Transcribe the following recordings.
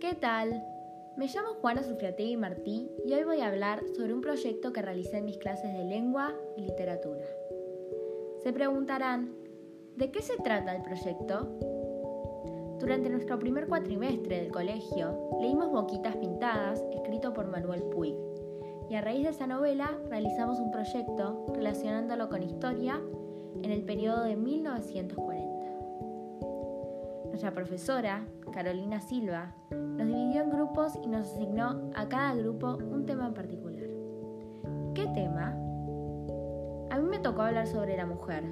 ¿Qué tal? Me llamo Juana Sufriategui Martí y hoy voy a hablar sobre un proyecto que realicé en mis clases de lengua y literatura. Se preguntarán, ¿de qué se trata el proyecto? Durante nuestro primer cuatrimestre del colegio, leímos Boquitas Pintadas, escrito por Manuel Puig, y a raíz de esa novela realizamos un proyecto relacionándolo con historia en el periodo de 1940. Nuestra profesora, Carolina Silva, nos dividió en grupos y nos asignó a cada grupo un tema en particular. ¿Qué tema? A mí me tocó hablar sobre la mujer,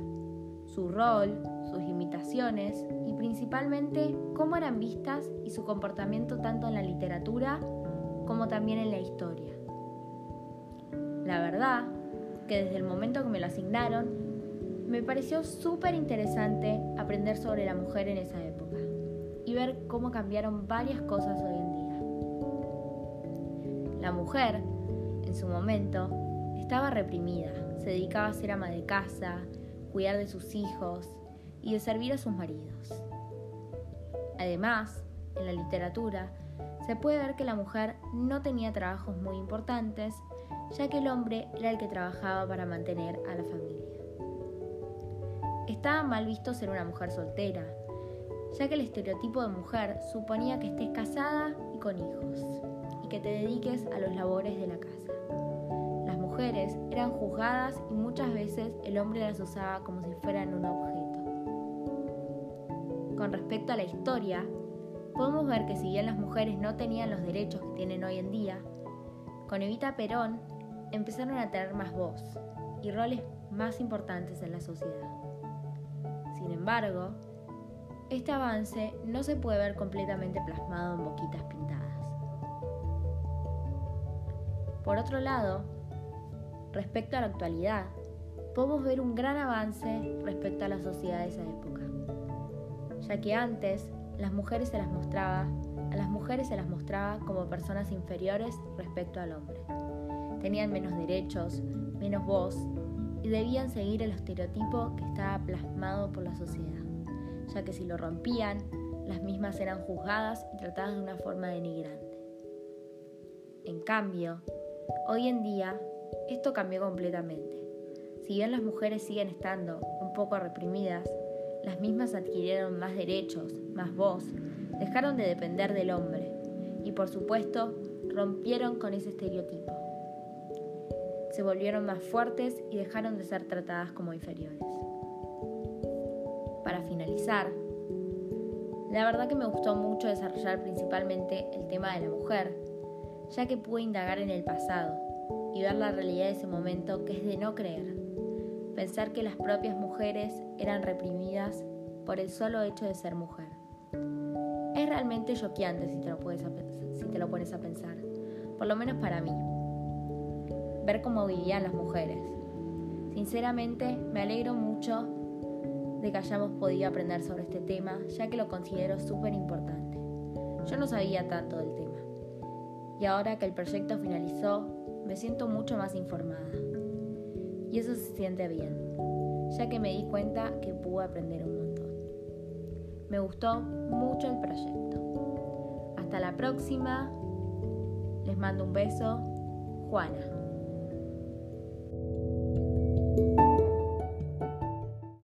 su rol, sus limitaciones y principalmente cómo eran vistas y su comportamiento tanto en la literatura como también en la historia. La verdad que desde el momento que me lo asignaron me pareció súper interesante aprender sobre la mujer en esa época y ver cómo cambiaron varias cosas hoy en día. La mujer, en su momento, estaba reprimida, se dedicaba a ser ama de casa, cuidar de sus hijos y de servir a sus maridos. Además, en la literatura, se puede ver que la mujer no tenía trabajos muy importantes, ya que el hombre era el que trabajaba para mantener a la familia. Estaba mal visto ser una mujer soltera, ya que el estereotipo de mujer suponía que estés casada y con hijos, y que te dediques a los labores de la casa. Las mujeres eran juzgadas y muchas veces el hombre las usaba como si fueran un objeto. Con respecto a la historia, podemos ver que si bien las mujeres no tenían los derechos que tienen hoy en día, con Evita Perón empezaron a tener más voz y roles más importantes en la sociedad. Sin embargo, este avance no se puede ver completamente plasmado en boquitas pintadas. Por otro lado, respecto a la actualidad, podemos ver un gran avance respecto a la sociedad de esa época, ya que antes a las mujeres se las mostraba como personas inferiores respecto al hombre. Tenían menos derechos, menos voz y debían seguir el estereotipo que estaba plasmado por la sociedad, ya que si lo rompían, las mismas eran juzgadas y tratadas de una forma denigrante. En cambio, hoy en día esto cambió completamente. Si bien las mujeres siguen estando un poco reprimidas, las mismas adquirieron más derechos, más voz, dejaron de depender del hombre y por supuesto rompieron con ese estereotipo se volvieron más fuertes y dejaron de ser tratadas como inferiores. Para finalizar, la verdad que me gustó mucho desarrollar principalmente el tema de la mujer, ya que pude indagar en el pasado y ver la realidad de ese momento que es de no creer. Pensar que las propias mujeres eran reprimidas por el solo hecho de ser mujer. Es realmente choqueante si te si te lo pones a pensar, por lo menos para mí ver cómo vivían las mujeres. Sinceramente, me alegro mucho de que hayamos podido aprender sobre este tema, ya que lo considero súper importante. Yo no sabía tanto del tema. Y ahora que el proyecto finalizó, me siento mucho más informada. Y eso se siente bien, ya que me di cuenta que pude aprender un montón. Me gustó mucho el proyecto. Hasta la próxima. Les mando un beso. Juana.